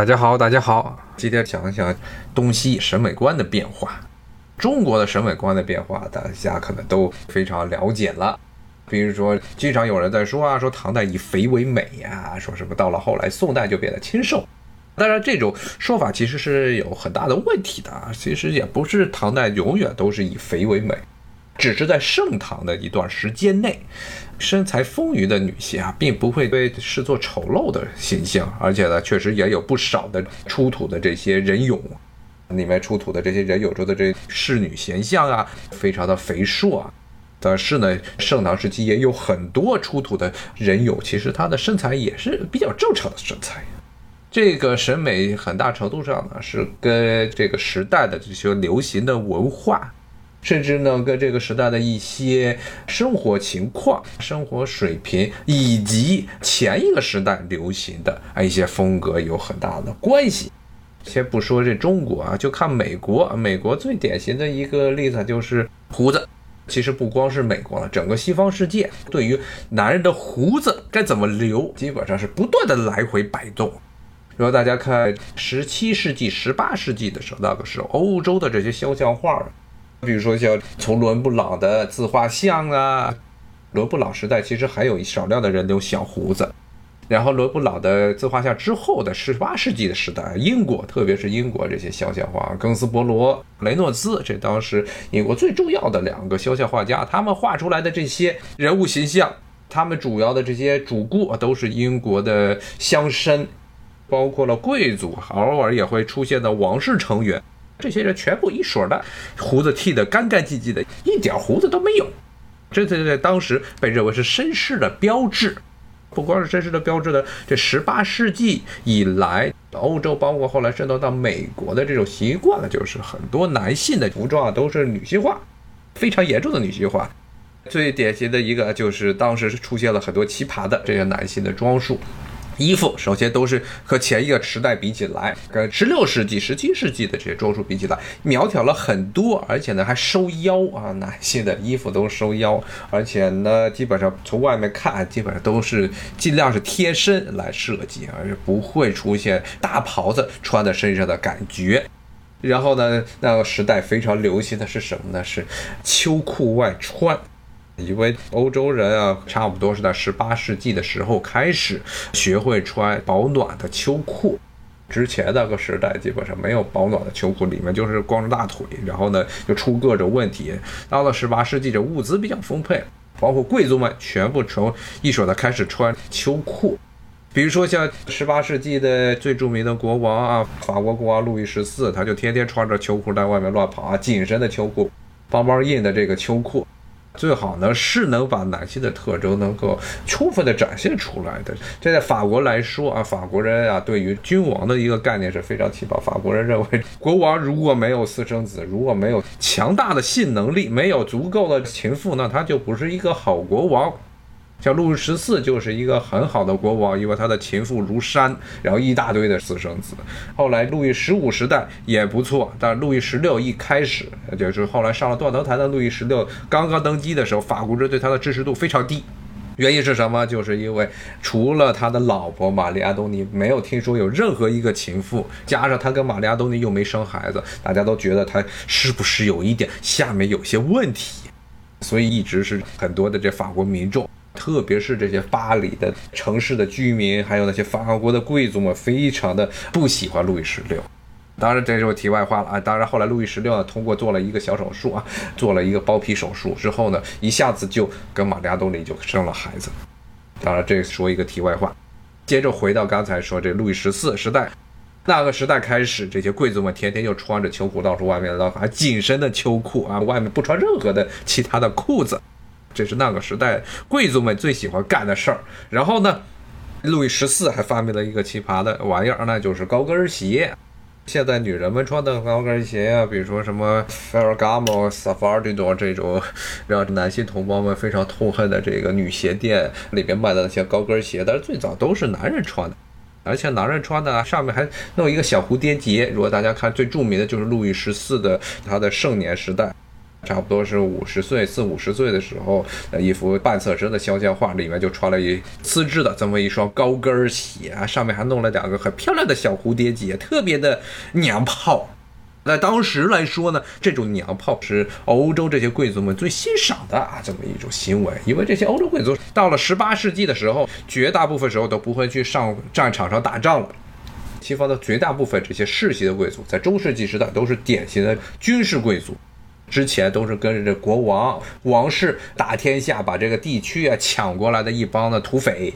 大家好，大家好，今天讲一讲东西审美观的变化。中国的审美观的变化，大家可能都非常了解了。比如说，经常有人在说啊，说唐代以肥为美呀，说什么到了后来宋代就变得清瘦。当然，这种说法其实是有很大的问题的。其实也不是唐代永远都是以肥为美。只是在盛唐的一段时间内，身材丰腴的女性啊，并不会被视作丑陋的形象，而且呢，确实也有不少的出土的这些人俑，里面出土的这些人俑中的这侍女形象啊，非常的肥硕啊。但是呢，盛唐时期也有很多出土的人俑，其实她的身材也是比较正常的身材。这个审美很大程度上呢，是跟这个时代的这些流行的文化。甚至呢，跟这个时代的一些生活情况、生活水平，以及前一个时代流行的啊一些风格有很大的关系。先不说这中国啊，就看美国。美国最典型的一个例子就是胡子。其实不光是美国了，整个西方世界对于男人的胡子该怎么留，基本上是不断的来回摆动。如果大家看十七世纪、十八世纪的时候，那个时候欧洲的这些肖像画。比如说像从伦布朗的自画像啊，伦布朗时代其实还有少量的人留小胡子，然后伦布朗的自画像之后的十八世纪的时代，英国特别是英国这些肖像画，庚斯伯罗、雷诺兹，这当时英国最重要的两个肖像画家，他们画出来的这些人物形象，他们主要的这些主顾都是英国的乡绅，包括了贵族，偶尔也会出现的王室成员。这些人全部一水的胡子剃得干干净净的，一点胡子都没有。这在在当时被认为是绅士的标志。不光是绅士的标志呢，这十八世纪以来，欧洲包括后来渗透到美国的这种习惯了，就是很多男性的服装啊都是女性化，非常严重的女性化。最典型的一个就是当时出现了很多奇葩的这些男性的装束。衣服首先都是和前一个时代比起来，跟十六世纪、十七世纪的这些装束比起来，苗条了很多，而且呢还收腰啊，男性的衣服都收腰，而且呢基本上从外面看，基本上都是尽量是贴身来设计，而是不会出现大袍子穿在身上的感觉。然后呢，那个时代非常流行的是什么呢？是秋裤外穿。因为欧洲人啊，差不多是在十八世纪的时候开始学会穿保暖的秋裤。之前那个时代基本上没有保暖的秋裤，里面就是光着大腿，然后呢就出各种问题。到了十八世纪，这物资比较丰沛，包括贵族们全部从一手的开始穿秋裤。比如说像十八世纪的最著名的国王啊，法国国王路易十四，他就天天穿着秋裤在外面乱跑啊，紧身的秋裤，邦邦印的这个秋裤。最好呢是能把男性的特征能够充分的展现出来的。这在法国来说啊，法国人啊对于君王的一个概念是非常奇葩。法国人认为，国王如果没有私生子，如果没有强大的性能力，没有足够的情妇，那他就不是一个好国王。像路易十四就是一个很好的国王，因为他的情妇如山，然后一大堆的私生子。后来路易十五时代也不错，但路易十六一开始就是后来上了断头台的路易十六刚刚登基的时候，法国人对他的支持度非常低。原因是什么？就是因为除了他的老婆玛丽亚东尼，没有听说有任何一个情妇，加上他跟玛丽亚东尼又没生孩子，大家都觉得他是不是有一点下面有些问题，所以一直是很多的这法国民众。特别是这些巴黎的城市的居民，还有那些法国的贵族们，非常的不喜欢路易十六。当然，这是题外话了啊。当然，后来路易十六呢，通过做了一个小手术啊，做了一个包皮手术之后呢，一下子就跟玛利亚多尼就生了孩子。当然，这说一个题外话。接着回到刚才说这路易十四时代，那个时代开始，这些贵族们天天就穿着秋裤到处外面，还紧身的秋裤啊，外面不穿任何的其他的裤子。这是那个时代贵族们最喜欢干的事儿。然后呢，路易十四还发明了一个奇葩的玩意儿，那就是高跟鞋。现在女人们穿的高跟鞋啊，比如说什么 Ferragamo、Safardino 这种让男性同胞们非常痛恨的这个女鞋店里边卖的那些高跟鞋，但是最早都是男人穿的，而且男人穿的上面还弄一个小蝴蝶结。如果大家看最著名的就是路易十四的他的盛年时代。差不多是五十岁四五十岁的时候，呃，一幅半侧身的肖像画，里面就穿了一丝质的这么一双高跟鞋，上面还弄了两个很漂亮的小蝴蝶结，特别的娘炮。在当时来说呢，这种娘炮是欧洲这些贵族们最欣赏的啊，这么一种行为。因为这些欧洲贵族到了十八世纪的时候，绝大部分时候都不会去上战场上打仗了。西方的绝大部分这些世袭的贵族，在中世纪时代都是典型的军事贵族，之前都是跟着国王、王室打天下，把这个地区啊抢过来的一帮的土匪。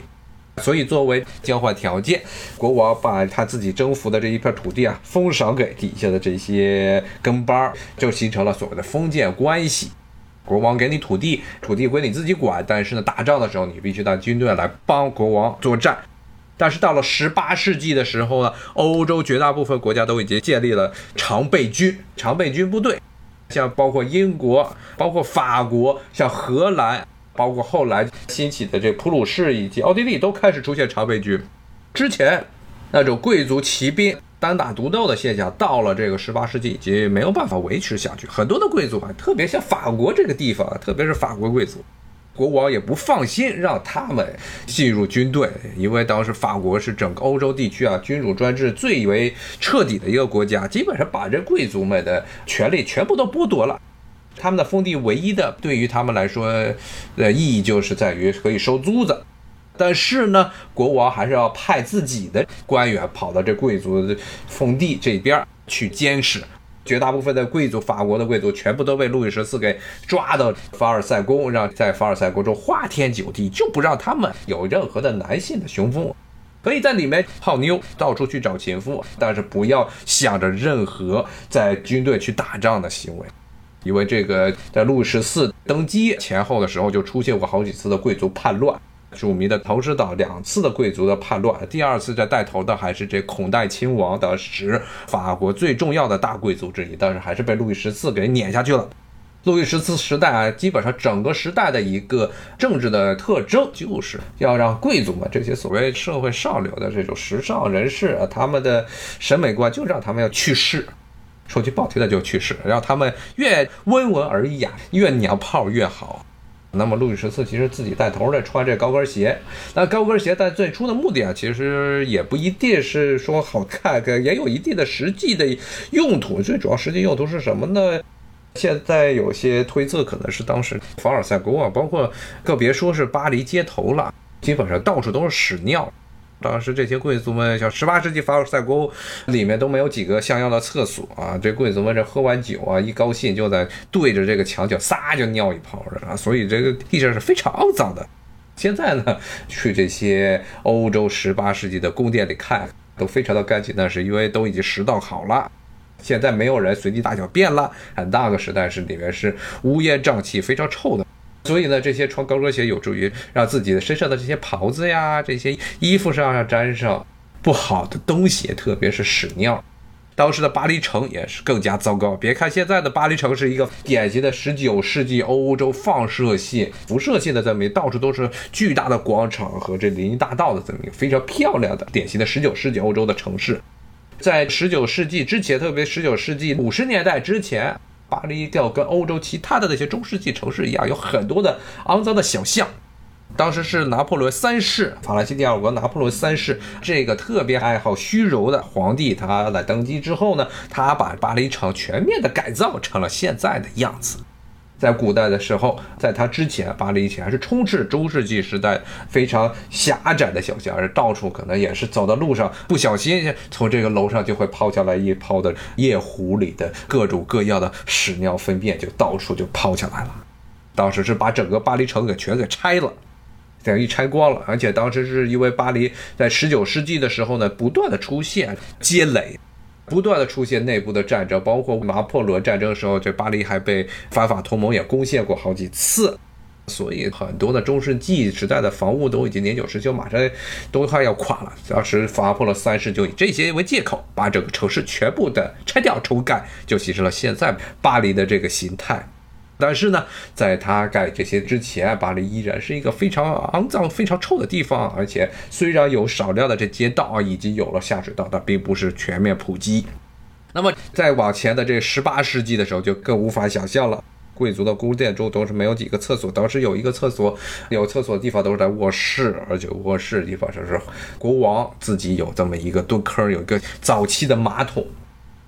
所以，作为交换条件，国王把他自己征服的这一片土地啊，封赏给底下的这些跟班儿，就形成了所谓的封建关系。国王给你土地，土地归你自己管，但是呢，打仗的时候你必须带军队来帮国王作战。但是到了十八世纪的时候呢，欧洲绝大部分国家都已经建立了常备军、常备军部队，像包括英国、包括法国、像荷兰。包括后来兴起的这普鲁士以及奥地利都开始出现常备军。之前那种贵族骑兵单打独斗的现象，到了这个十八世纪已经没有办法维持下去。很多的贵族啊，特别像法国这个地方啊，特别是法国贵族，国王也不放心让他们进入军队，因为当时法国是整个欧洲地区啊君主专制最为彻底的一个国家，基本上把这贵族们的权利全部都剥夺了。他们的封地唯一的对于他们来说的意义，就是在于可以收租子。但是呢，国王还是要派自己的官员跑到这贵族的封地这边去监视。绝大部分的贵族，法国的贵族全部都被路易十四给抓到凡尔赛宫，让在凡尔赛宫中花天酒地，就不让他们有任何的男性的雄风，可以在里面泡妞，到处去找情妇，但是不要想着任何在军队去打仗的行为。因为这个，在路易十四登基前后的时候，就出现过好几次的贵族叛乱，著名的投石岛两次的贵族的叛乱。第二次在带头的还是这孔代亲王，当时法国最重要的大贵族之一，但是还是被路易十四给撵下去了。路易十四时代啊，基本上整个时代的一个政治的特征，就是要让贵族们这些所谓社会上流的这种时尚人士啊，他们的审美观就让他们要去世。说句不好听的，就去世，让他们越温文尔雅、越娘炮越好。那么路易十四其实自己带头的穿这高跟鞋，那高跟鞋在最初的目的啊，其实也不一定是说好看，也有一定的实际的用途。最主要实际用途是什么呢？现在有些推测可能是当时凡尔赛宫啊，包括个别说是巴黎街头了，基本上到处都是屎尿。当时这些贵族们，像十八世纪凡尔赛宫里面都没有几个像样的厕所啊！这贵族们这喝完酒啊，一高兴就在对着这个墙角撒就尿一泡的啊，所以这个地上是非常肮脏的。现在呢，去这些欧洲十八世纪的宫殿里看，都非常的干净，那是因为都已经拾到好了。现在没有人随地大小便了，很大个时代是里面是乌烟瘴气，非常臭的。所以呢，这些穿高跟鞋有助于让自己的身上的这些袍子呀、这些衣服上要沾上不好的东西，特别是屎尿。当时的巴黎城也是更加糟糕。别看现在的巴黎城是一个典型的十九世纪欧洲放射性、辐射性的这么一到处都是巨大的广场和这林荫大道的这么一个非常漂亮的典型的十九世纪欧洲的城市，在十九世纪之前，特别十九世纪五十年代之前。巴黎要跟欧洲其他的那些中世纪城市一样，有很多的肮脏的小巷。当时是拿破仑三世，法兰西第二国拿破仑三世这个特别爱好虚荣的皇帝，他来登基之后呢，他把巴黎城全面的改造成了现在的样子。在古代的时候，在他之前，巴黎以前还是充斥中世纪时代非常狭窄的小巷，而到处可能也是走到路上，不小心从这个楼上就会抛下来一泡的夜壶里的各种各样的屎尿粪便，就到处就抛下来了。当时是把整个巴黎城给全给拆了，等于拆光了。而且当时是因为巴黎在十九世纪的时候呢，不断的出现街垒。不断的出现内部的战争，包括拿破仑战争的时候，这巴黎还被反法同盟也攻陷过好几次，所以很多的中世纪时代的房屋都已经年久失修，马上都快要垮了。当时拿破仑三世就以这些为借口，把整个城市全部的拆掉重盖，就形成了现在巴黎的这个形态。但是呢，在他盖这些之前，巴黎依然是一个非常肮脏、非常臭的地方。而且，虽然有少量的这街道啊，已经有了下水道，但并不是全面普及。那么，再往前的这十八世纪的时候，就更无法想象了。贵族的宫殿中都是没有几个厕所，当时有一个厕所，有厕所的地方都是在卧室，而且卧室的地方就是国王自己有这么一个蹲坑，有一个早期的马桶。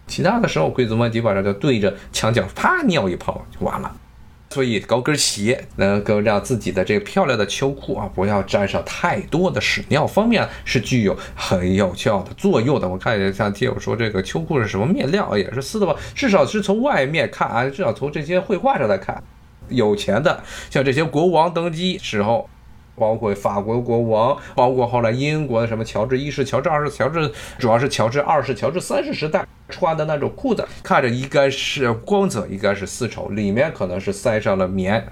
其他的时候，贵族们基本上就对着墙角啪尿一泡就完了。所以高跟鞋能够让自己的这个漂亮的秋裤啊不要沾上太多的屎尿，方面是具有很有效的作用的。我看一下像听友说这个秋裤是什么面料，也是丝的吧？至少是从外面看啊，至少从这些绘画上来看，有钱的像这些国王登基时候。包括法国国王，包括后来英国的什么乔治一世、乔治二世、乔治主要是乔治二世、乔治三世时代穿的那种裤子，看着应该是光泽，应该是丝绸，里面可能是塞上了棉，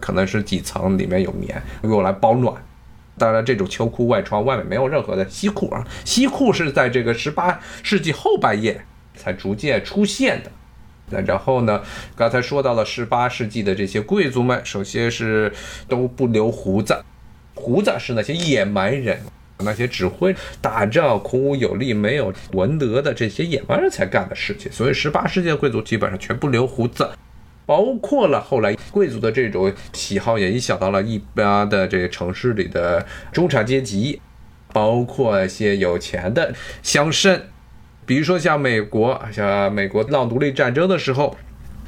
可能是几层里面有棉用来保暖。当然，这种秋裤外穿外面没有任何的西裤啊，西裤是在这个十八世纪后半叶才逐渐出现的。那然后呢？刚才说到了十八世纪的这些贵族们，首先是都不留胡子。胡子是那些野蛮人，那些只会打仗、孔武有力、没有文德的这些野蛮人才干的事情。所以，十八世纪的贵族基本上全部留胡子，包括了后来贵族的这种喜好也影响到了一般的这个城市里的中产阶级，包括一些有钱的乡绅，比如说像美国，像美国闹独立战争的时候。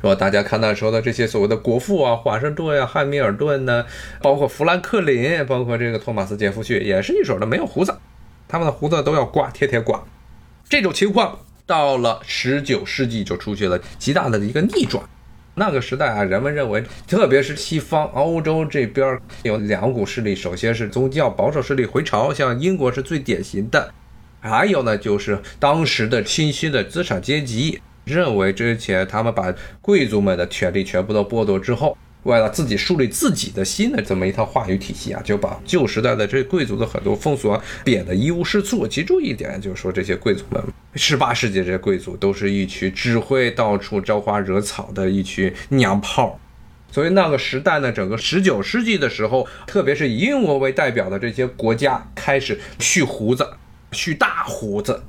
说大家看那时候的这些所谓的国父啊，华盛顿呀、汉密尔顿呢，包括富兰克林，包括这个托马斯杰弗逊，也是一手的没有胡子，他们的胡子都要刮，天天刮。这种情况到了十九世纪就出现了极大的一个逆转。那个时代啊，人们认为，特别是西方欧洲这边有两股势力，首先是宗教保守势力回潮，像英国是最典型的，还有呢就是当时的新兴的资产阶级。认为之前他们把贵族们的权利全部都剥夺之后，为了自己树立自己的新的这么一套话语体系啊，就把旧时代的这贵族的很多风俗啊贬得一无是处。记住一点，就是说这些贵族们，十八世纪这些贵族都是一群只会到处招花惹草的一群娘炮。所以那个时代呢，整个十九世纪的时候，特别是以英国为代表的这些国家开始蓄胡子，蓄大胡子。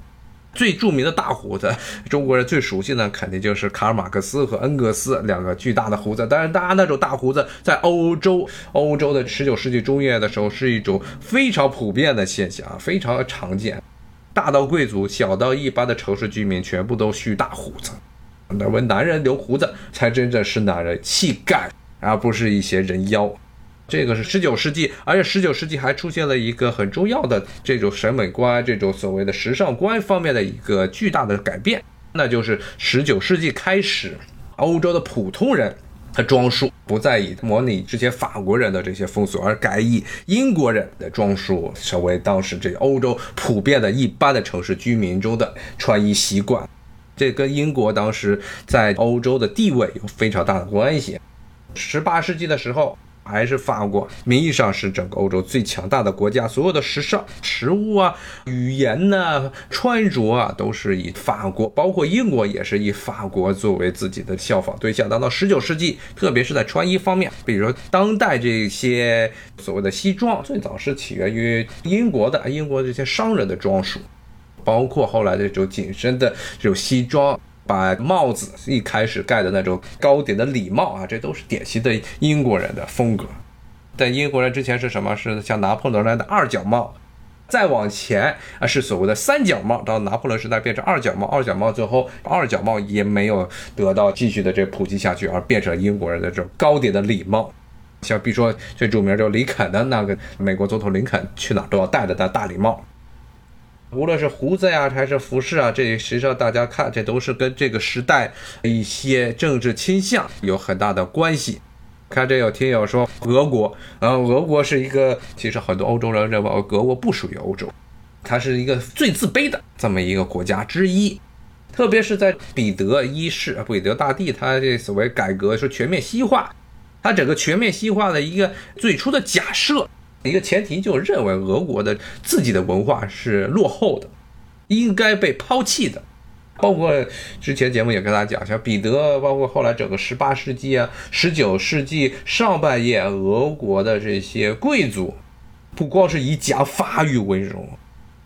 最著名的大胡子，中国人最熟悉的肯定就是卡尔马克思和恩格斯两个巨大的胡子。当然，大家那种大胡子在欧洲，欧洲的十九世纪中叶的时候是一种非常普遍的现象，非常常见。大到贵族，小到一般的城市居民，全部都蓄大胡子。那为男人留胡子才真正是男人气概，而不是一些人妖。这个是十九世纪，而且十九世纪还出现了一个很重要的这种审美观、这种所谓的时尚观方面的一个巨大的改变，那就是十九世纪开始，欧洲的普通人的装束不再以模拟之前法国人的这些风俗，而改以英国人的装束，成为当时这欧洲普遍的一般的城市居民中的穿衣习惯。这跟英国当时在欧洲的地位有非常大的关系。十八世纪的时候。还是法国，名义上是整个欧洲最强大的国家，所有的时尚、食物啊、语言呐、穿着啊，都是以法国，包括英国也是以法国作为自己的效仿对象。等到十九世纪，特别是在穿衣方面，比如说当代这些所谓的西装，最早是起源于英国的，英国这些商人的装束，包括后来的这种紧身的这种西装。把帽子一开始盖的那种高顶的礼帽啊，这都是典型的英国人的风格。但英国人之前是什么？是像拿破仑来的二角帽，再往前啊是所谓的三角帽。到拿破仑时代变成二角帽，二角帽最后二角帽也没有得到继续的这普及下去，而变成英国人的这种高顶的礼帽。像比如说最著名就林肯的那个美国总统林肯去哪都要戴着那大礼帽。无论是胡子呀，还是服饰啊，这实际上大家看，这都是跟这个时代一些政治倾向有很大的关系。看这有听友说俄国，呃，俄国是一个，其实很多欧洲人认为俄国不属于欧洲，它是一个最自卑的这么一个国家之一。特别是在彼得一世，彼得大帝他这所谓改革说全面西化，他整个全面西化的一个最初的假设。一个前提就认为俄国的自己的文化是落后的，应该被抛弃的。包括之前节目也跟大家讲，像彼得，包括后来整个十八世纪啊、十九世纪上半叶，俄国的这些贵族，不光是以讲法语为荣，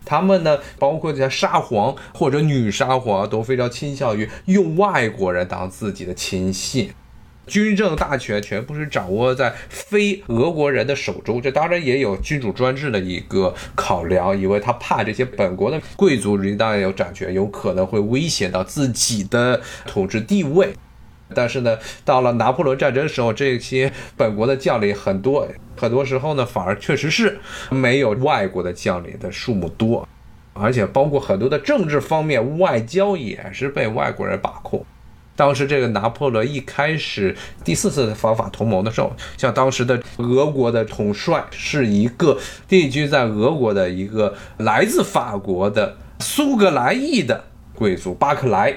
他们呢，包括像沙皇或者女沙皇，都非常倾向于用外国人当自己的亲信。军政大权全部是掌握在非俄国人的手中。这当然也有君主专制的一个考量，因为他怕这些本国的贵族人当然有掌权，有可能会威胁到自己的统治地位。但是呢，到了拿破仑战争时候，这些本国的将领很多，很多时候呢，反而确实是没有外国的将领的数目多，而且包括很多的政治方面，外交也是被外国人把控。当时这个拿破仑一开始第四次反法同盟的时候，像当时的俄国的统帅是一个定居在俄国的一个来自法国的苏格兰裔的贵族巴克莱。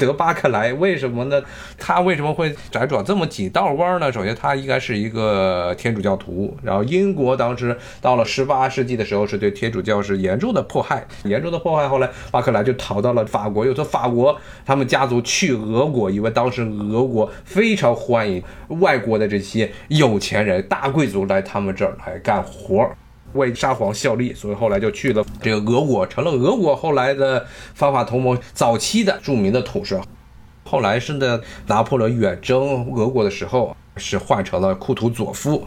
德巴克莱为什么呢？他为什么会辗转这么几道弯呢？首先，他应该是一个天主教徒。然后，英国当时到了十八世纪的时候，是对天主教是严重的迫害，严重的迫害。后来，巴克莱就逃到了法国，又从法国他们家族去俄国，因为当时俄国非常欢迎外国的这些有钱人、大贵族来他们这儿来干活。为沙皇效力，所以后来就去了这个俄国，成了俄国后来的反法同盟早期的著名的统帅。后来是呢，拿破仑远征俄国的时候，是换成了库图佐夫。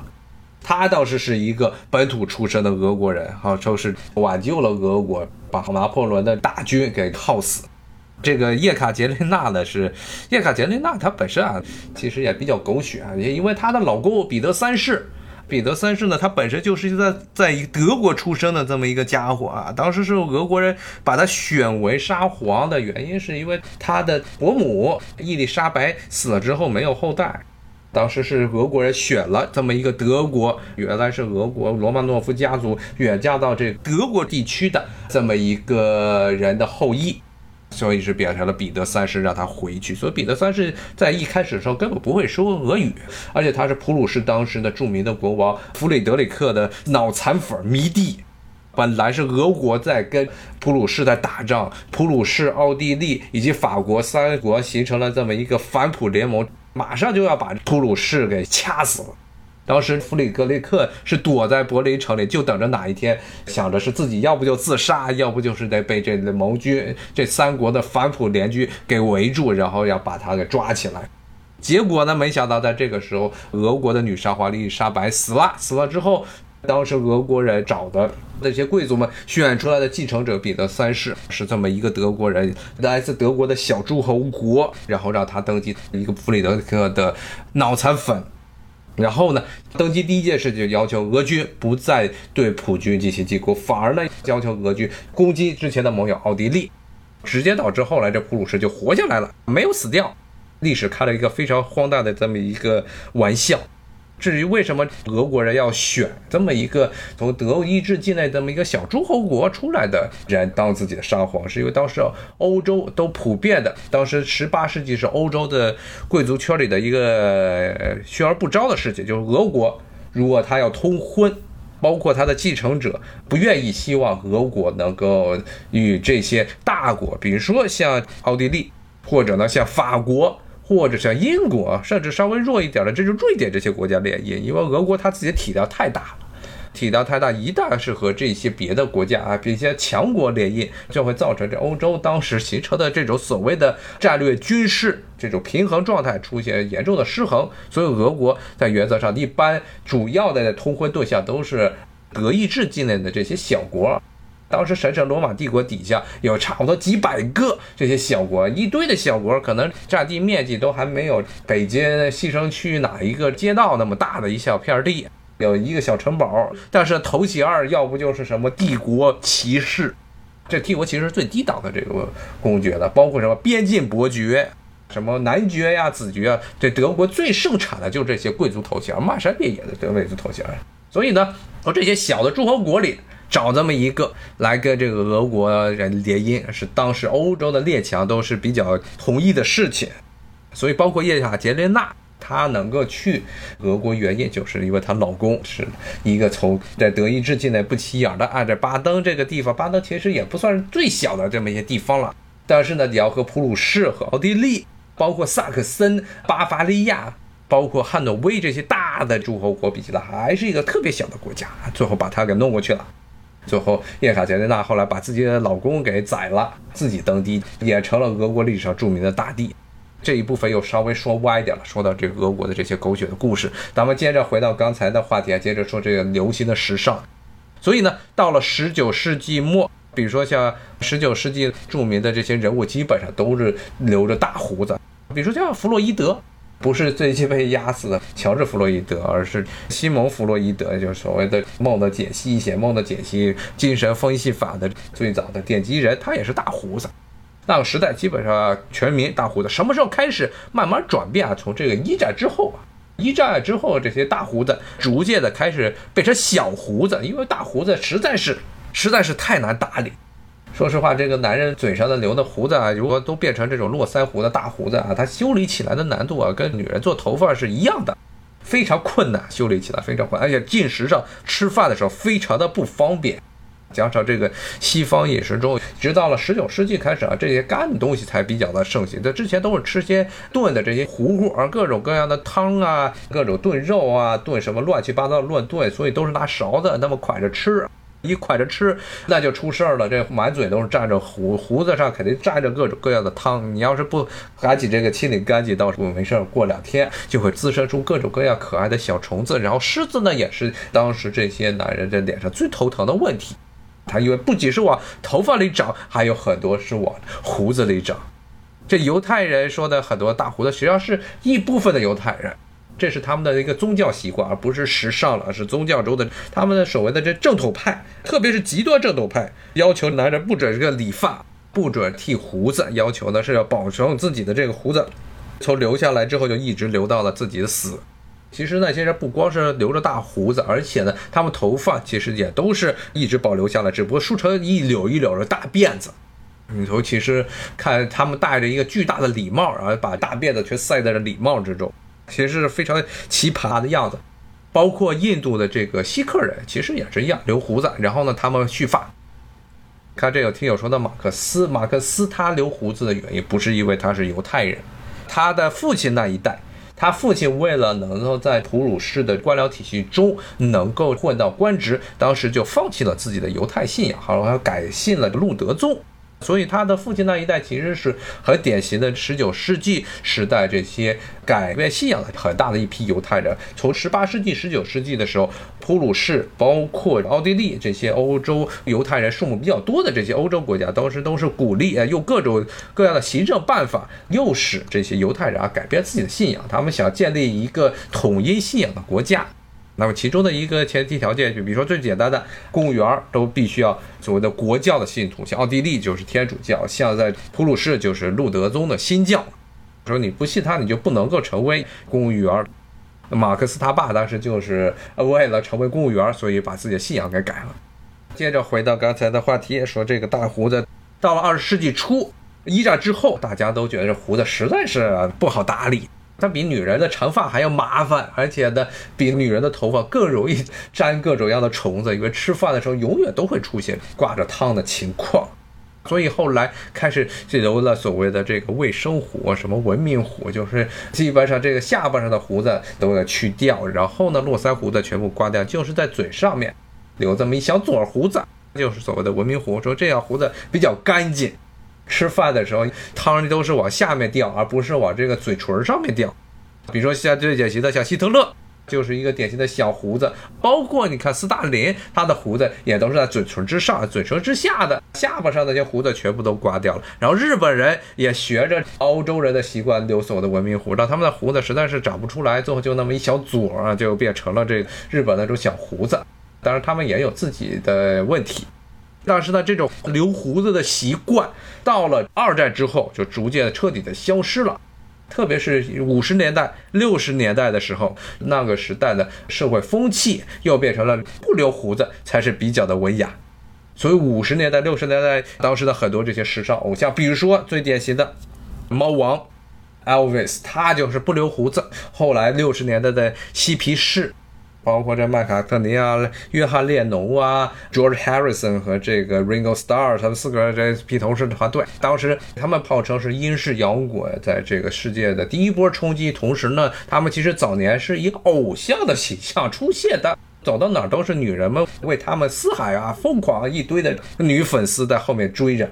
他倒是是一个本土出身的俄国人，号称是挽救了俄国，把拿破仑的大军给耗死。这个叶卡捷琳娜呢，是叶卡捷琳娜，她本身啊，其实也比较狗血啊，也因为她的老公彼得三世。彼得三世呢，他本身就是在在德国出生的这么一个家伙啊。当时是俄国人把他选为沙皇的原因，是因为他的伯母伊丽莎白死了之后没有后代。当时是俄国人选了这么一个德国，原来是俄国罗曼诺夫家族远嫁到这德国地区的这么一个人的后裔。所以是变成了彼得三世让他回去，所以彼得三世在一开始的时候根本不会说俄语，而且他是普鲁士当时的著名的国王弗里德里克的脑残粉迷弟。本来是俄国在跟普鲁士在打仗，普鲁士、奥地利以及法国三国形成了这么一个反普联盟，马上就要把普鲁士给掐死了。当时弗里格雷克是躲在柏林城里，就等着哪一天，想着是自己要不就自杀，要不就是得被这盟军、这三国的反普联军给围住，然后要把他给抓起来。结果呢，没想到在这个时候，俄国的女沙皇丽莎白死了。死了之后，当时俄国人找的那些贵族们选出来的继承者彼得三世，是这么一个德国人，来自德国的小诸侯国，然后让他登基，一个弗里德克的脑残粉。然后呢，登基第一件事就要求俄军不再对普军进行进攻，反而呢要求俄军攻击之前的盟友奥地利，直接导致后来这普鲁士就活下来了，没有死掉。历史开了一个非常荒诞的这么一个玩笑。至于为什么俄国人要选这么一个从德意志境内这么一个小诸侯国出来的人当自己的沙皇，是因为当时欧洲都普遍的，当时十八世纪是欧洲的贵族圈里的一个虚而不招的事情，就是俄国如果他要通婚，包括他的继承者不愿意希望俄国能够与这些大国，比如说像奥地利，或者呢像法国。或者像英国，甚至稍微弱一点的，这就瑞典这些国家联姻，因为俄国它自己体量太大了，体量太大，一旦是和这些别的国家啊，比一些强国联姻，就会造成这欧洲当时形成的这种所谓的战略军事这种平衡状态出现严重的失衡。所以俄国在原则上一般主要的通婚对象都是德意志境内的这些小国。当时神圣罗马帝国底下有差不多几百个这些小国，一堆的小国，可能占地面积都还没有北京西城区哪一个街道那么大的一小片地，有一个小城堡。但是头几二要不就是什么帝国骑士，这帝国骑士是最低档的这个公爵了，包括什么边境伯爵、什么男爵呀、子爵啊，这德国最盛产的就是这些贵族头衔，漫山遍野的这贵族头衔。所以呢，从这些小的诸侯国里。找这么一个来跟这个俄国人联姻，是当时欧洲的列强都是比较同意的事情。所以，包括叶卡捷琳娜，她能够去俄国原因，就是因为她老公是一个从在德意志境内不起眼的，按着巴登这个地方，巴登其实也不算是最小的这么一些地方了。但是呢，你要和普鲁士、和奥地利，包括萨克森、巴伐利亚，包括汉诺威这些大的诸侯国比起来，还是一个特别小的国家。最后把他给弄过去了。最后，叶卡捷琳娜后来把自己的老公给宰了，自己登基，也成了俄国历史上著名的大帝。这一部分又稍微说歪点了，说到这个俄国的这些狗血的故事。咱们接着回到刚才的话题啊，接着说这个流行的时尚。所以呢，到了十九世纪末，比如说像十九世纪著名的这些人物，基本上都是留着大胡子。比如说像弗洛伊德，不是最近被压死的乔治·弗洛伊德，而是西蒙·弗洛伊德，就是所谓的梦的解析、写梦的解析、精神分析法的最早的奠基人，他也是大胡子。那个时代基本上全民大胡子，什么时候开始慢慢转变啊？从这个一战之后啊，一战之后这些大胡子逐渐的开始变成小胡子，因为大胡子实在是实在是太难打理。说实话，这个男人嘴上的留的胡子啊，如果都变成这种络腮胡的大胡子啊，他修理起来的难度啊，跟女人做头发是一样的，非常困难，修理起来非常困难，而且进食上吃饭的时候非常的不方便。加上这个西方饮食中，直到了十九世纪开始啊，这些干的东西才比较的盛行。这之前都是吃些炖的这些糊糊，而各种各样的汤啊，各种炖肉啊，炖什么乱七八糟乱炖，所以都是拿勺子那么蒯着吃。一蒯着吃，那就出事儿了。这满嘴都是蘸着胡胡子上，肯定蘸着各种各样的汤。你要是不赶紧这个清理干净，到时候没事儿，过两天就会滋生出各种各样可爱的小虫子。然后虱子呢，也是当时这些男人这脸上最头疼的问题。他因为不仅是往头发里长，还有很多是往胡子里长。这犹太人说的很多大胡子，实际上是一部分的犹太人。这是他们的一个宗教习惯，而不是时尚了，是宗教中的他们的所谓的这正统派，特别是极端正统派，要求男人不准这个理发，不准剃胡子，要求呢是要保存自己的这个胡子，从留下来之后就一直留到了自己的死。其实那些人不光是留着大胡子，而且呢，他们头发其实也都是一直保留下来，只不过梳成一绺一绺的大辫子。尤其是看他们戴着一个巨大的礼帽，然后把大辫子全塞在了礼帽之中。其实是非常奇葩的样子，包括印度的这个锡克人，其实也是一样留胡子，然后呢，他们蓄发。看这有听友说的马克思，马克思他留胡子的原因不是因为他是犹太人，他的父亲那一代，他父亲为了能够在普鲁士的官僚体系中能够混到官职，当时就放弃了自己的犹太信仰，好像改信了路德宗。所以他的父亲那一代其实是很典型的十九世纪时代这些改变信仰的很大的一批犹太人。从十八世纪、十九世纪的时候，普鲁士包括奥地利这些欧洲犹太人数目比较多的这些欧洲国家，当时都是鼓励啊，用各种各样的行政办法诱使这些犹太人啊改变自己的信仰。他们想建立一个统一信仰的国家。那么其中的一个前提条件，就比如说最简单的，公务员都必须要所谓的国教的信徒，像奥地利就是天主教，像在普鲁士就是路德宗的新教。说你不信他，你就不能够成为公务员。马克思他爸当时就是为了成为公务员，所以把自己的信仰给改了。接着回到刚才的话题，说这个大胡子到了二十世纪初，一战之后，大家都觉得这胡子实在是不好打理。它比女人的长发还要麻烦，而且呢，比女人的头发更容易沾各种样的虫子，因为吃饭的时候永远都会出现挂着汤的情况。所以后来开始就有了所谓的这个卫生胡，什么文明胡，就是基本上这个下巴上的胡子都要去掉，然后呢，络腮胡子全部刮掉，就是在嘴上面留这么一小撮胡子，就是所谓的文明胡，说这样胡子比较干净。吃饭的时候，汤都是往下面掉，而不是往这个嘴唇上面掉。比如说像最典型的，像希特勒就是一个典型的小胡子。包括你看斯大林，他的胡子也都是在嘴唇之上、嘴唇之下的，下巴上那些胡子全部都刮掉了。然后日本人也学着欧洲人的习惯留所的文明胡，让他们的胡子实在是长不出来，最后就那么一小撮啊，就变成了这日本那种小胡子。当然，他们也有自己的问题。但是呢，这种留胡子的习惯到了二战之后就逐渐彻底的消失了，特别是五十年代、六十年代的时候，那个时代的社会风气又变成了不留胡子才是比较的文雅。所以五十年代、六十年代当时的很多这些时尚偶像，比如说最典型的猫王 Elvis，他就是不留胡子。后来六十年代的嬉皮士。包括这麦卡特尼啊、约翰列侬啊、George Harrison 和这个 Ringo Starr，他们四个人这披头士团队，当时他们号称是英式摇滚在这个世界的第一波冲击。同时呢，他们其实早年是以偶像的形象出现的，走到哪儿都是女人们为他们四海啊，疯狂一堆的女粉丝在后面追着。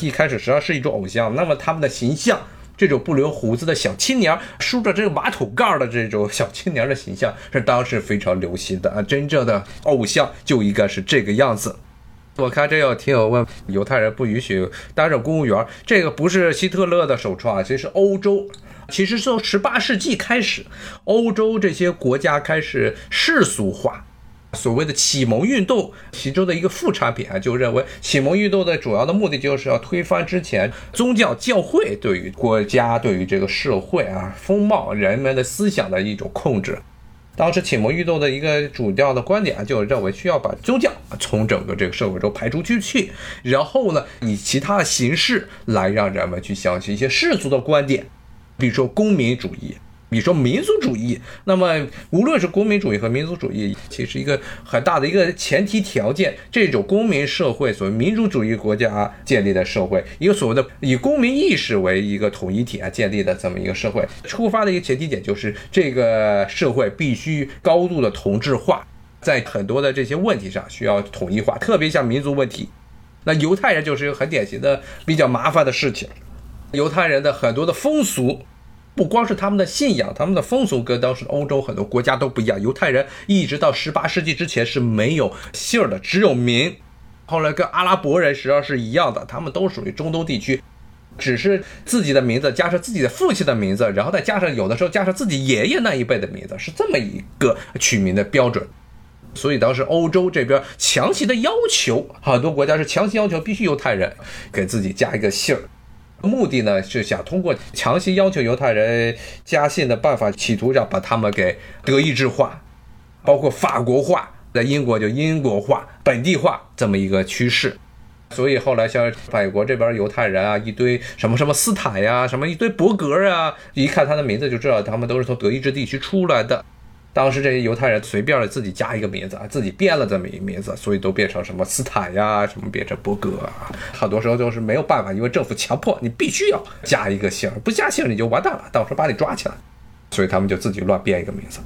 一开始实际上是一种偶像，那么他们的形象。这种不留胡子的小青年，梳着这个马桶盖的这种小青年的形象是当时非常流行的啊！真正的偶像就应该是这个样子。我看这有听友问，犹太人不允许担任公务员，这个不是希特勒的首创啊，其实欧洲，其实从十八世纪开始，欧洲这些国家开始世俗化。所谓的启蒙运动，其中的一个副产品啊，就认为启蒙运动的主要的目的就是要推翻之前宗教教会对于国家、对于这个社会啊风貌、人们的思想的一种控制。当时启蒙运动的一个主要的观点啊就认为需要把宗教从整个这个社会中排出去去，然后呢，以其他的形式来让人们去相信一些世俗的观点，比如说公民主义。你说民族主义，那么无论是公民主义和民族主义，其实一个很大的一个前提条件，这种公民社会，所谓民主主义国家建立的社会，一个所谓的以公民意识为一个统一体啊建立的这么一个社会，出发的一个前提点就是这个社会必须高度的同质化，在很多的这些问题上需要统一化，特别像民族问题，那犹太人就是一个很典型的比较麻烦的事情，犹太人的很多的风俗。不光是他们的信仰，他们的风俗跟当时欧洲很多国家都不一样。犹太人一直到十八世纪之前是没有姓的，只有名。后来跟阿拉伯人实际上是一样的，他们都属于中东地区，只是自己的名字加上自己的父亲的名字，然后再加上有的时候加上自己爷爷那一辈的名字，是这么一个取名的标准。所以当时欧洲这边强行的要求，很多国家是强行要求必须犹太人给自己加一个姓儿。目的呢是想通过强行要求犹太人加姓的办法，企图要把他们给德意志化，包括法国化，在英国就英国化、本地化这么一个趋势。所以后来像美国这边犹太人啊，一堆什么什么斯坦呀，什么一堆伯格啊，一看他的名字就知道他们都是从德意志地区出来的。当时这些犹太人随便自己加一个名字啊，自己编了这么一个名字，所以都变成什么斯坦呀，什么变成伯格啊。很多时候就是没有办法，因为政府强迫你必须要加一个姓，不加姓你就完蛋了，到时候把你抓起来。所以他们就自己乱编一个名字。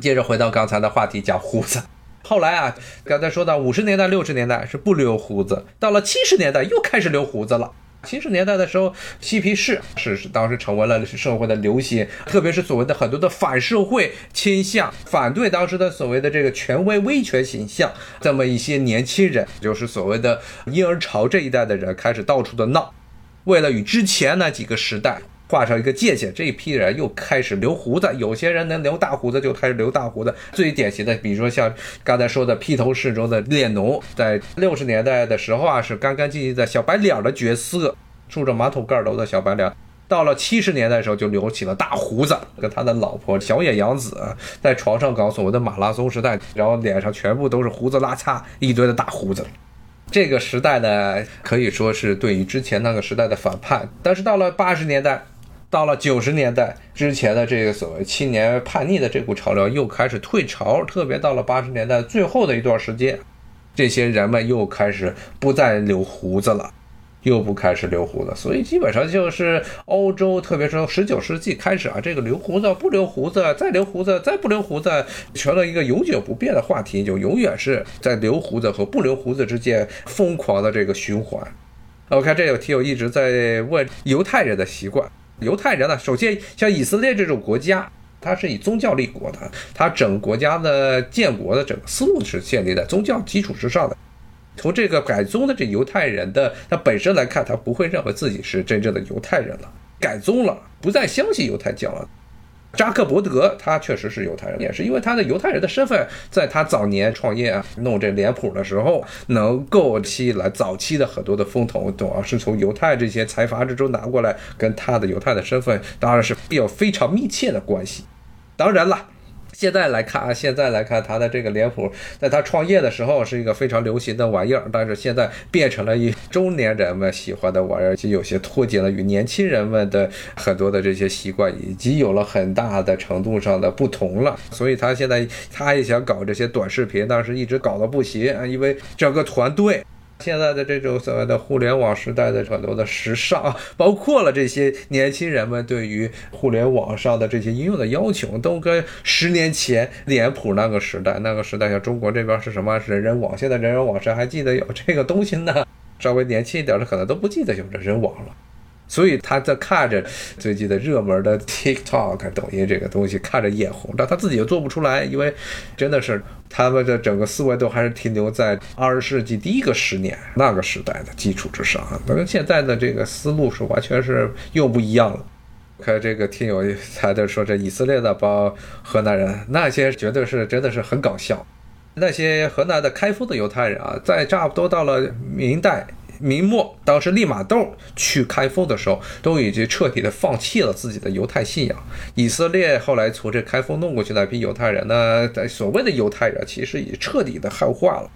接着回到刚才的话题，讲胡子。后来啊，刚才说到五十年代、六十年代是不留胡子，到了七十年代又开始留胡子了。七十年代的时候，嬉皮士是当时成为了社会的流行，特别是所谓的很多的反社会倾向，反对当时的所谓的这个权威威权形象，这么一些年轻人，就是所谓的婴儿潮这一代的人，开始到处的闹，为了与之前那几个时代。画上一个界限，这一批人又开始留胡子，有些人能留大胡子就开始留大胡子。最典型的，比如说像刚才说的披头士中的列侬，在六十年代的时候啊，是干干净净的小白脸的角色，梳着马桶盖头的小白脸。到了七十年代的时候，就留起了大胡子，跟他的老婆小野洋子在床上搞所谓的马拉松时代，然后脸上全部都是胡子拉碴，一堆的大胡子。这个时代呢，可以说是对于之前那个时代的反叛。但是到了八十年代。到了九十年代之前的这个所谓青年叛逆的这股潮流又开始退潮，特别到了八十年代最后的一段时间，这些人们又开始不再留胡子了，又不开始留胡子，所以基本上就是欧洲，特别是十九世纪开始啊，这个留胡子不留胡子，再留胡子再不留胡子，成了一个永久不变的话题，就永远是在留胡子和不留胡子之间疯狂的这个循环。我看这有题友一直在问犹太人的习惯。犹太人呢，首先像以色列这种国家，它是以宗教立国的，它整国家的建国的整个思路是建立在宗教基础之上的。从这个改宗的这犹太人的他本身来看，他不会认为自己是真正的犹太人了，改宗了，不再相信犹太教了。扎克伯德他确实是犹太人，也是因为他的犹太人的身份，在他早年创业啊弄这脸谱的时候，能够吸来早期的很多的风投，主要是从犹太这些财阀之中拿过来，跟他的犹太的身份当然是有非常密切的关系。当然了。现在来看啊，现在来看他的这个脸谱，在他创业的时候是一个非常流行的玩意儿，但是现在变成了一中年人们喜欢的玩意儿，就有些脱节了与年轻人们的很多的这些习惯，以及有了很大的程度上的不同了。所以他现在他也想搞这些短视频，但是一直搞得不行啊，因为整个团队。现在的这种所谓的互联网时代的很多的时尚，包括了这些年轻人们对于互联网上的这些应用的要求，都跟十年前脸谱那个时代，那个时代像中国这边是什么人人网，现在人人网谁还记得有这个东西呢？稍微年轻一点的可能都不记得有人人网了。所以他在看着最近的热门的 TikTok、抖音这个东西，看着眼红，但他自己又做不出来，因为真的是他们的整个思维都还是停留在二十世纪第一个十年那个时代的基础之上，跟现在的这个思路是完全是又不一样了。看这个听友他在说这以色列的帮河南人，那些绝对是真的是很搞笑。那些河南的开封的犹太人啊，在差不多到了明代。明末，当时利玛窦去开封的时候，都已经彻底的放弃了自己的犹太信仰。以色列后来从这开封弄过去那批犹太人呢，在所谓的犹太人，其实已彻底的汉化了。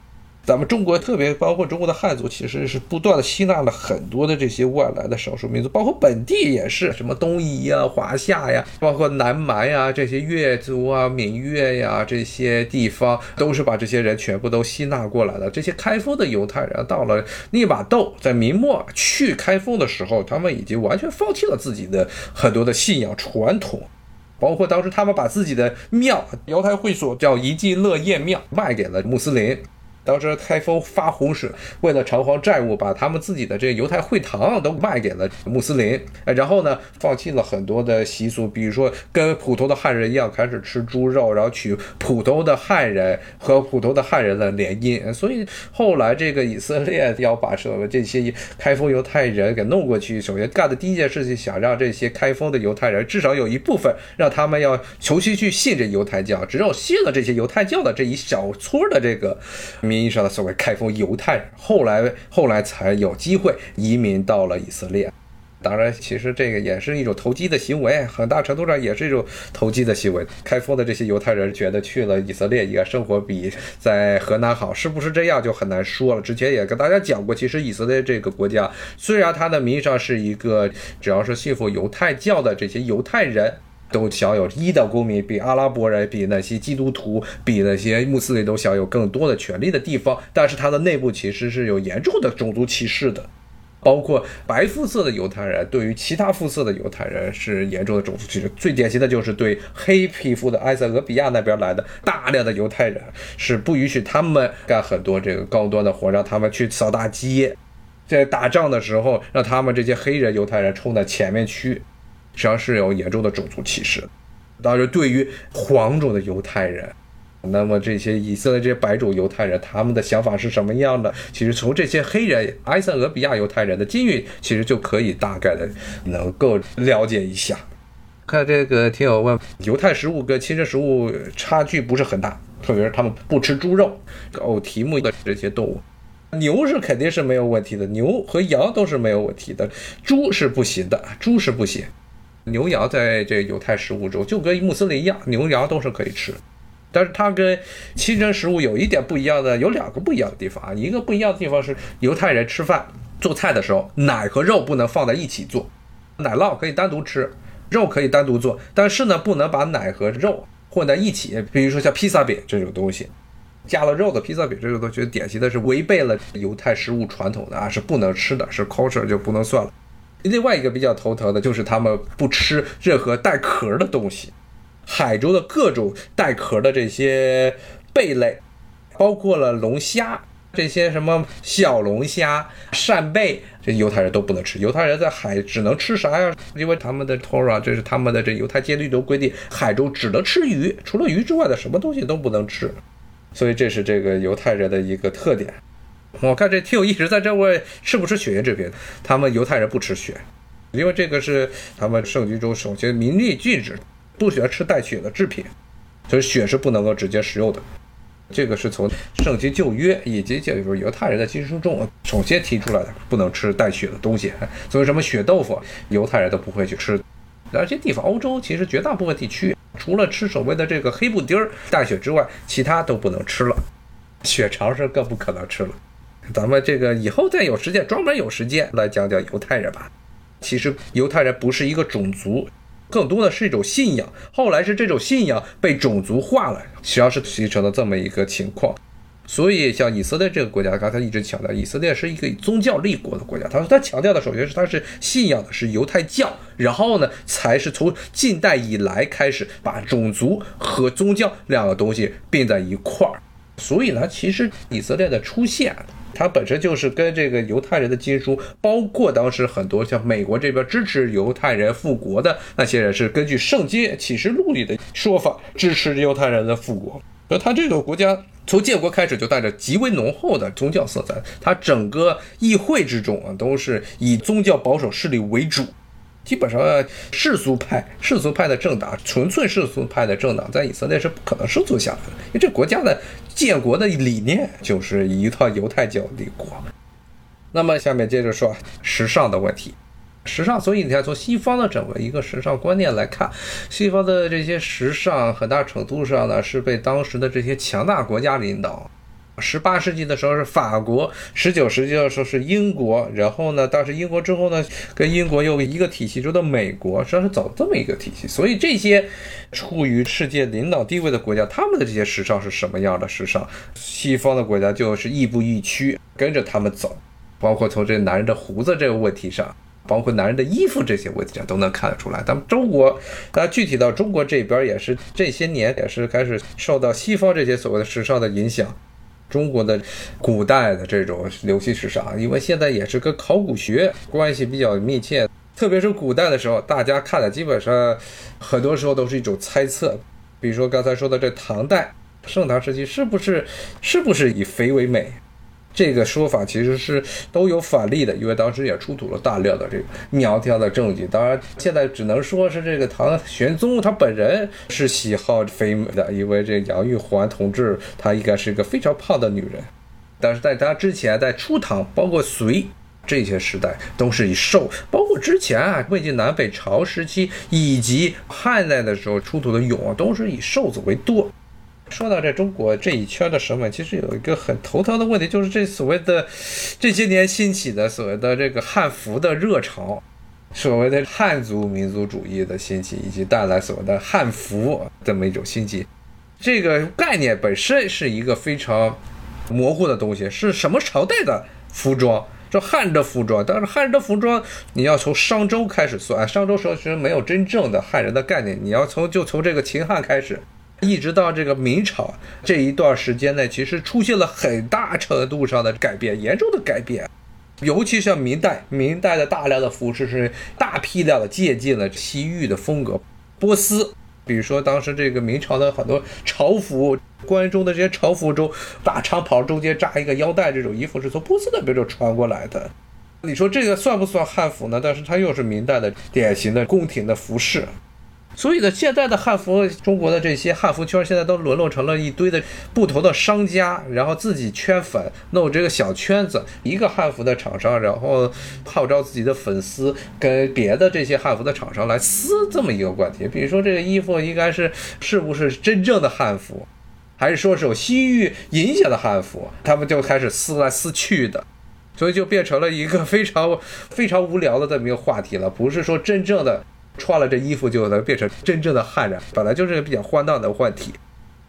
咱们中国特别包括中国的汉族，其实是不断的吸纳了很多的这些外来的少数民族，包括本地也是，什么东夷呀、华夏呀，包括南蛮呀这些越族啊、闽越呀这些地方，都是把这些人全部都吸纳过来了。这些开封的犹太人到了利玛窦，在明末去开封的时候，他们已经完全放弃了自己的很多的信仰传统，包括当时他们把自己的庙、犹太会所叫一济乐业庙卖给了穆斯林。当时开封发洪水，为了偿还债务，把他们自己的这个犹太会堂都卖给了穆斯林。然后呢，放弃了很多的习俗，比如说跟普通的汉人一样开始吃猪肉，然后娶普通的汉人和普通的汉人的联姻。所以后来这个以色列要把什么这些开封犹太人给弄过去，首先干的第一件事情，想让这些开封的犹太人至少有一部分让他们要重新去信这犹太教，只有信了这些犹太教的这一小撮的这个民。名义上的所谓开封犹太人，后来后来才有机会移民到了以色列。当然，其实这个也是一种投机的行为，很大程度上也是一种投机的行为。开封的这些犹太人觉得去了以色列应该生活比在河南好，是不是这样就很难说了。之前也跟大家讲过，其实以色列这个国家虽然它的名义上是一个只要是信奉犹太教的这些犹太人。都享有一等公民，比阿拉伯人、比那些基督徒、比那些穆斯林都享有更多的权利的地方。但是它的内部其实是有严重的种族歧视的，包括白肤色的犹太人对于其他肤色的犹太人是严重的种族歧视。最典型的就是对黑皮肤的埃塞俄比亚那边来的大量的犹太人是不允许他们干很多这个高端的活，让他们去扫大街，在打仗的时候让他们这些黑人犹太人冲到前面去。实际上是有严重的种族歧视。当然，对于黄种的犹太人，那么这些以色列这些白种犹太人，他们的想法是什么样的？其实从这些黑人埃塞俄比亚犹太人的境遇，其实就可以大概的能够了解一下。看这个听友问，犹太食物跟亲生食物差距不是很大，特别是他们不吃猪肉、偶蹄目的这些动物。牛是肯定是没有问题的，牛和羊都是没有问题的，猪是不行的，猪是不行。牛羊在这犹太食物中就跟穆斯林一样，牛羊都是可以吃，但是它跟亲生食物有一点不一样的，有两个不一样的地方啊。一个不一样的地方是犹太人吃饭做菜的时候，奶和肉不能放在一起做，奶酪可以单独吃，肉可以单独做，但是呢，不能把奶和肉混在一起。比如说像披萨饼这种东西，加了肉的披萨饼这种东西，典型的是违背了犹太食物传统的啊，是不能吃的，是 culture 就不能算了。另外一个比较头疼的就是他们不吃任何带壳的东西，海中的各种带壳的这些贝类，包括了龙虾这些什么小龙虾、扇贝，这犹太人都不能吃。犹太人在海只能吃啥呀？因为他们的 tora 这是他们的这犹太戒律都规定，海中只能吃鱼，除了鱼之外的什么东西都不能吃。所以这是这个犹太人的一个特点。我看这听友一直在这问吃不吃血液制品，他们犹太人不吃血，因为这个是他们圣经中首先明令禁止，不喜欢吃带血的制品，所以血是不能够直接食用的。这个是从圣经旧约以及就是犹太人的经书中首先提出来的，不能吃带血的东西。所以什么血豆腐，犹太人都不会去吃。而且地方欧洲其实绝大部分地区，除了吃所谓的这个黑布丁儿带血之外，其他都不能吃了，血肠是更不可能吃了。咱们这个以后再有时间，专门有时间来讲讲犹太人吧。其实犹太人不是一个种族，更多的是一种信仰。后来是这种信仰被种族化了，实际上是形成了这么一个情况。所以像以色列这个国家，刚才一直强调，以色列是一个以宗教立国的国家。他说他强调的首先是他是信仰的是犹太教，然后呢才是从近代以来开始把种族和宗教两个东西并在一块儿。所以呢，其实以色列的出现它本身就是跟这个犹太人的经书，包括当时很多像美国这边支持犹太人复国的那些人，是根据圣经启示录里的说法支持犹太人的复国。而他这个国家从建国开始就带着极为浓厚的宗教色彩，它整个议会之中啊都是以宗教保守势力为主。基本上，世俗派、世俗派的政党，纯粹世俗派的政党，在以色列是不可能生存下来的，因为这国家的建国的理念就是一套犹太教立国。那么，下面接着说时尚的问题。时尚，所以你看，从西方的整个一个时尚观念来看，西方的这些时尚，很大程度上呢是被当时的这些强大国家领导。十八世纪的时候是法国，十九世纪的时候是英国，然后呢，当时英国之后呢，跟英国又一个体系中的美国，实际上是走这么一个体系。所以这些处于世界领导地位的国家，他们的这些时尚是什么样的时尚？西方的国家就是亦步亦趋，跟着他们走。包括从这男人的胡子这个问题上，包括男人的衣服这些问题上，都能看得出来。咱们中国，那具体到中国这边，也是这些年也是开始受到西方这些所谓的时尚的影响。中国的古代的这种流行时尚，因为现在也是跟考古学关系比较密切，特别是古代的时候，大家看的基本上很多时候都是一种猜测。比如说刚才说的这唐代、盛唐时期，是不是是不是以肥为美？这个说法其实是都有反例的，因为当时也出土了大量的这个苗条的证据。当然，现在只能说是这个唐玄宗他本人是喜好肥美的，因为这杨玉环同志她应该是一个非常胖的女人。但是在她之前，在初唐，包括隋这些时代，都是以瘦，包括之前啊魏晋南北朝时期以及汉代的时候出土的俑啊，都是以瘦子为多。说到这中国这一圈的审美，其实有一个很头疼的问题，就是这所谓的这些年兴起的所谓的这个汉服的热潮，所谓的汉族民族主义的兴起，以及带来所谓的汉服这么一种兴起，这个概念本身是一个非常模糊的东西，是什么朝代的服装？说汉人的服装，但是汉人的服装你要从商周开始算，商周时候其实没有真正的汉人的概念，你要从就从这个秦汉开始。一直到这个明朝这一段时间内，其实出现了很大程度上的改变，严重的改变。尤其像明代，明代的大量的服饰是大批量的借鉴了西域的风格，波斯。比如说当时这个明朝的很多朝服，关中的这些朝服中，大长袍中间扎一个腰带，这种衣服是从波斯那边就传过来的。你说这个算不算汉服呢？但是它又是明代的典型的宫廷的服饰。所以呢，现在的汉服，中国的这些汉服圈现在都沦落成了一堆的不同的商家，然后自己圈粉，弄这个小圈子，一个汉服的厂商，然后号召自己的粉丝跟别的这些汉服的厂商来撕这么一个问题。比如说这个衣服应该是是不是真正的汉服，还是说是有西域影响的汉服？他们就开始撕来撕去的，所以就变成了一个非常非常无聊的这么一个话题了，不是说真正的。穿了这衣服就能变成真正的汉人，本来就是个比较荒诞的问题。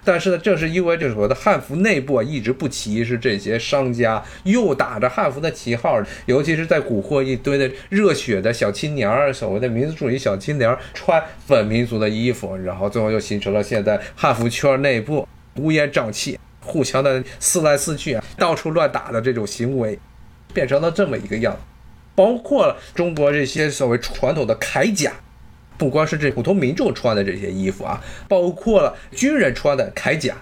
但是呢，正是因为这所谓的汉服内部一直不齐，是这些商家又打着汉服的旗号，尤其是在蛊惑一堆的热血的小青年儿，所谓的民族主义小青年儿穿本民族的衣服，然后最后又形成了现在汉服圈内部乌烟瘴气、互相的撕来撕去、到处乱打的这种行为，变成了这么一个样子。包括了中国这些所谓传统的铠甲。不光是这普通民众穿的这些衣服啊，包括了军人穿的铠甲，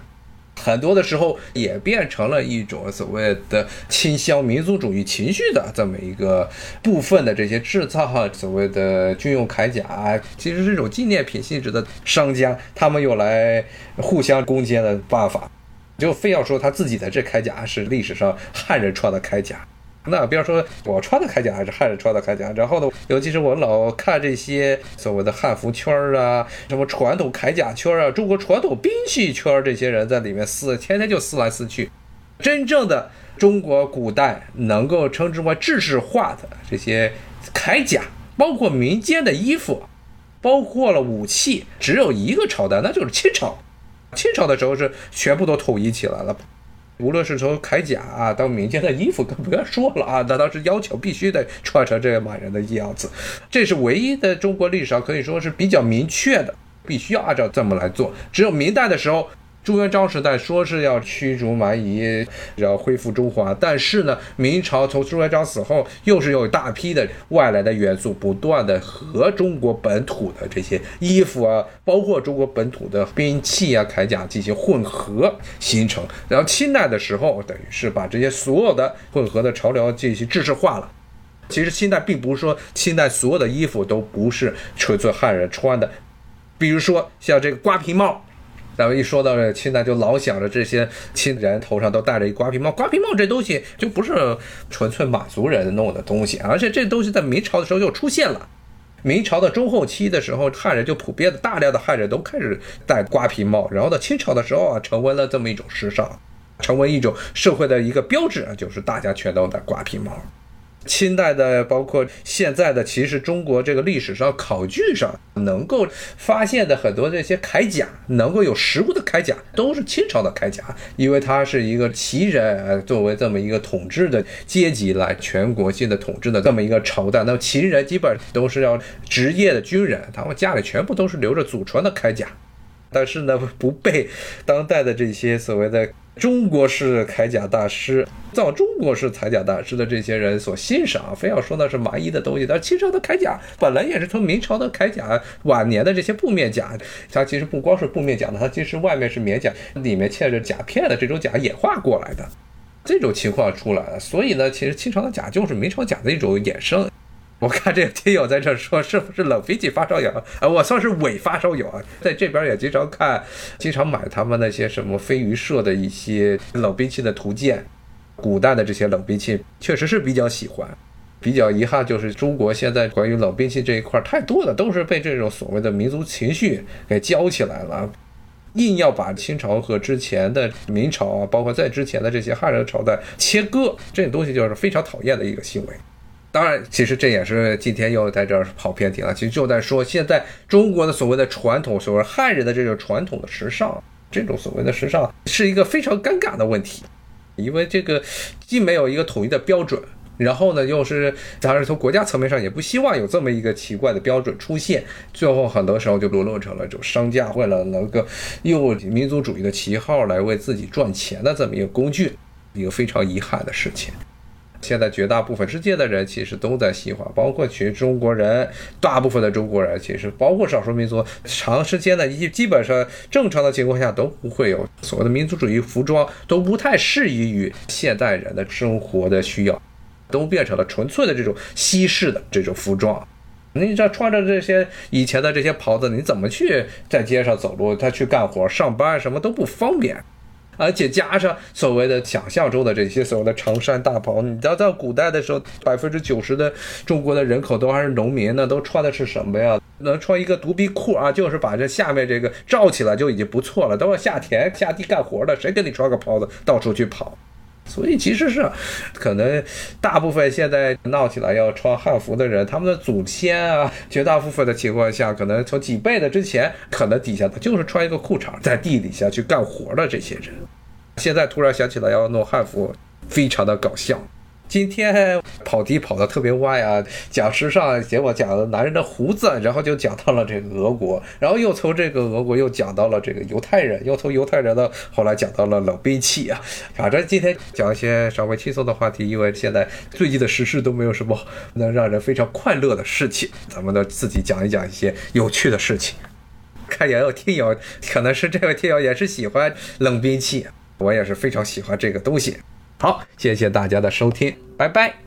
很多的时候也变成了一种所谓的倾向民族主义情绪的这么一个部分的这些制造所谓的军用铠甲，其实是一种纪念品性质的商家，他们用来互相攻坚的办法，就非要说他自己的这铠甲是历史上汉人穿的铠甲。那比方说，我穿的铠甲还是汉人穿的铠甲，然后呢，尤其是我老看这些所谓的汉服圈儿啊，什么传统铠甲圈啊，中国传统兵器圈，这些人在里面撕，天天就撕来撕去。真正的中国古代能够称之为制式化的这些铠甲，包括民间的衣服，包括了武器，只有一个朝代，那就是清朝。清朝的时候是全部都统一起来了。无论是从铠甲啊到民间的衣服，更不要说了啊！那当时要求必须得穿成这个满人的样子，这是唯一的中国历史上可以说是比较明确的，必须要按照这么来做。只有明代的时候，朱元璋时代说是要驱逐蛮夷，要恢复中华，但是呢，明朝从朱元璋死后，又是有大批的外来的元素不断的和中国本土的这些衣服啊，包括中国本土的兵器啊、铠甲进行混合形成。然后清代的时候，等于是把这些所有的混合的潮流进行制式化了。其实清代并不是说清代所有的衣服都不是纯粹汉人穿的，比如说像这个瓜皮帽。咱们一说到这清代，就老想着这些清人头上都戴着一瓜皮帽。瓜皮帽这东西就不是纯粹满族人弄的东西，而且这东西在明朝的时候就出现了。明朝的中后期的时候，汉人就普遍的大量的汉人都开始戴瓜皮帽。然后到清朝的时候啊，成为了这么一种时尚，成为一种社会的一个标志，就是大家全都戴瓜皮帽。清代的，包括现在的，其实中国这个历史上考据上能够发现的很多这些铠甲，能够有实物的铠甲，都是清朝的铠甲，因为它是一个旗人作为这么一个统治的阶级来全国性的统治的这么一个朝代。那么旗人基本都是要职业的军人，他们家里全部都是留着祖传的铠甲，但是呢，不被当代的这些所谓的。中国式铠甲大师，造中国式铠甲大师的这些人所欣赏，非要说那是麻衣的东西。但清朝的铠甲本来也是从明朝的铠甲晚年的这些布面甲，它其实不光是布面甲的，它其实外面是棉甲，里面嵌着甲片的这种甲演化过来的，这种情况出来了。所以呢，其实清朝的甲就是明朝甲的一种衍生。我看这个听友在这说，是不是冷兵器发烧友啊？我算是伪发烧友啊，在这边也经常看，经常买他们那些什么飞鱼社的一些冷兵器的图鉴，古代的这些冷兵器确实是比较喜欢。比较遗憾就是中国现在关于冷兵器这一块太多的都是被这种所谓的民族情绪给浇起来了，硬要把清朝和之前的明朝啊，包括在之前的这些汉人朝代切割，这种东西就是非常讨厌的一个行为。当然，其实这也是今天又在这儿跑偏题了。其实就在说，现在中国的所谓的传统，所谓汉人的这种传统的时尚，这种所谓的时尚是一个非常尴尬的问题，因为这个既没有一个统一的标准，然后呢，又是当然从国家层面上也不希望有这么一个奇怪的标准出现，最后很多时候就沦落成了这种商家为了能够用民族主义的旗号来为自己赚钱的这么一个工具，一个非常遗憾的事情。现在绝大部分世界的人其实都在西化，包括全中国人，大部分的中国人其实包括少数民族，长时间的一基本上正常的情况下都不会有所谓的民族主义服装，都不太适宜于现代人的生活的需要，都变成了纯粹的这种西式的这种服装。你这穿着这些以前的这些袍子，你怎么去在街上走路？他去干活、上班什么都不方便。而且加上所谓的想象中的这些所谓的长衫大袍，你知道在古代的时候，百分之九十的中国的人口都还是农民呢，都穿的是什么呀？能穿一个独臂裤啊，就是把这下面这个罩起来就已经不错了。等我下田下地干活的，谁给你穿个袍子到处去跑？所以其实是，可能大部分现在闹起来要穿汉服的人，他们的祖先啊，绝大部分的情况下，可能从几辈的之前，可能底下他就是穿一个裤衩在地底下去干活的这些人，现在突然想起来要弄汉服，非常的搞笑。今天跑题跑得特别歪啊，讲时尚，结果讲了男人的胡子，然后就讲到了这个俄国，然后又从这个俄国又讲到了这个犹太人，又从犹太人的后来讲到了冷兵器啊。反正今天讲一些稍微轻松的话题，因为现在最近的时事都没有什么能让人非常快乐的事情，咱们呢自己讲一讲一些有趣的事情。看也有听友，可能是这位听友也是喜欢冷兵器，我也是非常喜欢这个东西。好，谢谢大家的收听，拜拜。